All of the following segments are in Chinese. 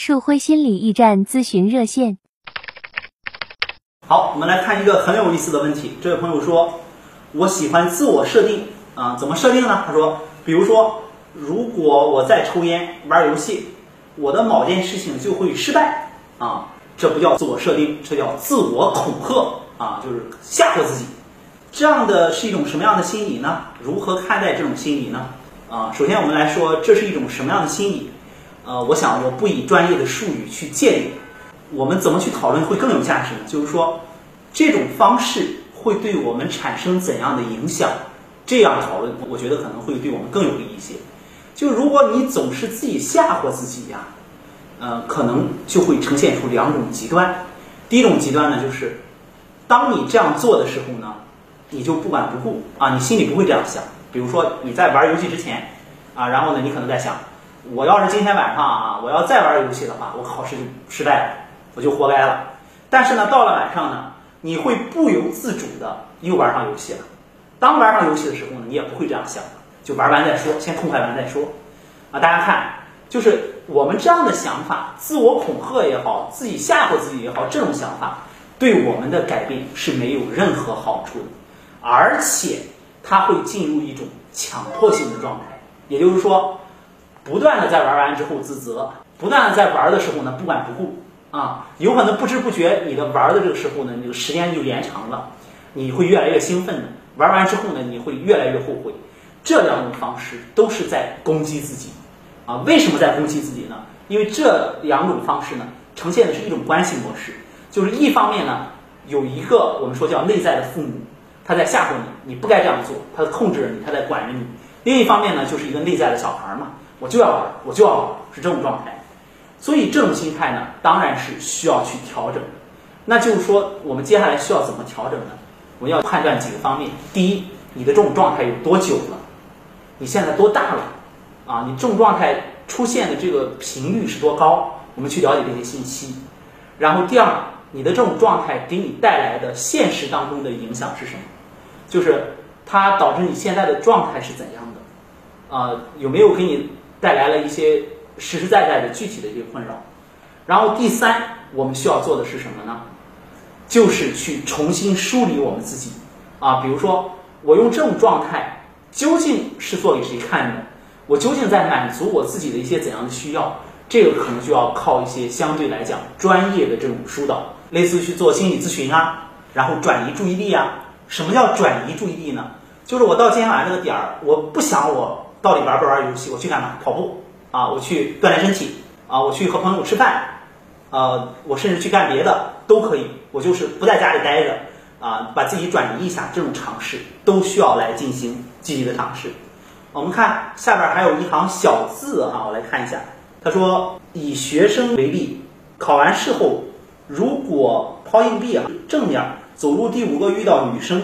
树辉心理驿站咨询热线。好，我们来看一个很有意思的问题。这位朋友说：“我喜欢自我设定啊，怎么设定呢？”他说：“比如说，如果我在抽烟、玩游戏，我的某件事情就会失败啊，这不叫自我设定，这叫自我恐吓啊，就是吓唬自己。这样的是一种什么样的心理呢？如何看待这种心理呢？啊，首先我们来说，这是一种什么样的心理？呃，我想我不以专业的术语去界定，我们怎么去讨论会更有价值呢？就是说，这种方式会对我们产生怎样的影响？这样讨论，我觉得可能会对我们更有利一些。就如果你总是自己吓唬自己呀，呃，可能就会呈现出两种极端。第一种极端呢，就是当你这样做的时候呢，你就不管不顾啊，你心里不会这样想。比如说你在玩游戏之前啊，然后呢，你可能在想，我要是今天晚上啊，我要再玩游戏的话，我考试就失败了，我就活该了。但是呢，到了晚上呢，你会不由自主的又玩上游戏了。当玩上游戏的时候呢，你也不会这样想，就玩完再说，先痛快完再说。啊，大家看，就是我们这样的想法，自我恐吓也好，自己吓唬自己也好，这种想法对我们的改变是没有任何好处的，而且。它会进入一种强迫性的状态，也就是说，不断的在玩完之后自责，不断的在玩的时候呢不管不顾啊，有可能不知不觉你的玩的这个时候呢，这个时间就延长了，你会越来越兴奋的，玩完之后呢，你会越来越后悔，这两种方式都是在攻击自己啊。为什么在攻击自己呢？因为这两种方式呢，呈现的是一种关系模式，就是一方面呢，有一个我们说叫内在的父母。他在吓唬你，你不该这样做，他在控制着你，他在管着你。另一方面呢，就是一个内在的小孩嘛，我就要玩，我就要玩，是这种状态。所以这种心态呢，当然是需要去调整。那就是说，我们接下来需要怎么调整呢？我们要判断几个方面。第一，你的这种状态有多久了？你现在多大了？啊，你这种状态出现的这个频率是多高？我们去了解这些信息。然后第二，你的这种状态给你带来的现实当中的影响是什么？就是它导致你现在的状态是怎样的？啊，有没有给你带来了一些实实在在的具体的一些困扰？然后第三，我们需要做的是什么呢？就是去重新梳理我们自己啊，比如说我用这种状态究竟是做给谁看的？我究竟在满足我自己的一些怎样的需要？这个可能就要靠一些相对来讲专业的这种疏导，类似去做心理咨询啊，然后转移注意力啊。什么叫转移注意力呢？就是我到今天晚上这个点儿，我不想我到底玩不玩游戏，我去干嘛？跑步啊，我去锻炼身体啊，我去和朋友吃饭，呃，我甚至去干别的都可以。我就是不在家里待着啊，把自己转移一下，这种尝试都需要来进行积极的尝试。我们看下边还有一行小字哈，我来看一下。他说：以学生为例，考完试后，如果抛硬币啊，正面。走路第五个遇到女生，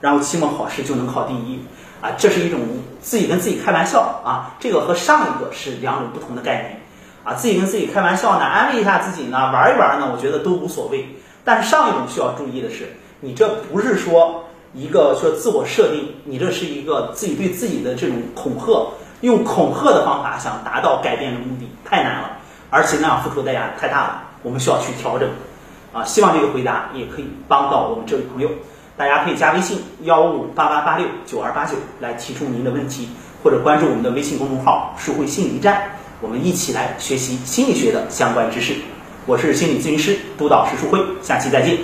然后期末考试就能考第一啊，这是一种自己跟自己开玩笑啊，这个和上一个是两种不同的概念啊，自己跟自己开玩笑呢，安慰一下自己呢，玩一玩呢，我觉得都无所谓。但是上一种需要注意的是，你这不是说一个说自我设定，你这是一个自己对自己的这种恐吓，用恐吓的方法想达到改变的目的太难了，而且那样付出代价太大了，我们需要去调整。啊，希望这个回答也可以帮到我们这位朋友。大家可以加微信幺五八八八六九二八九来提出您的问题，或者关注我们的微信公众号“舒慧心理站”，我们一起来学习心理学的相关知识。我是心理咨询师督导师树慧，下期再见。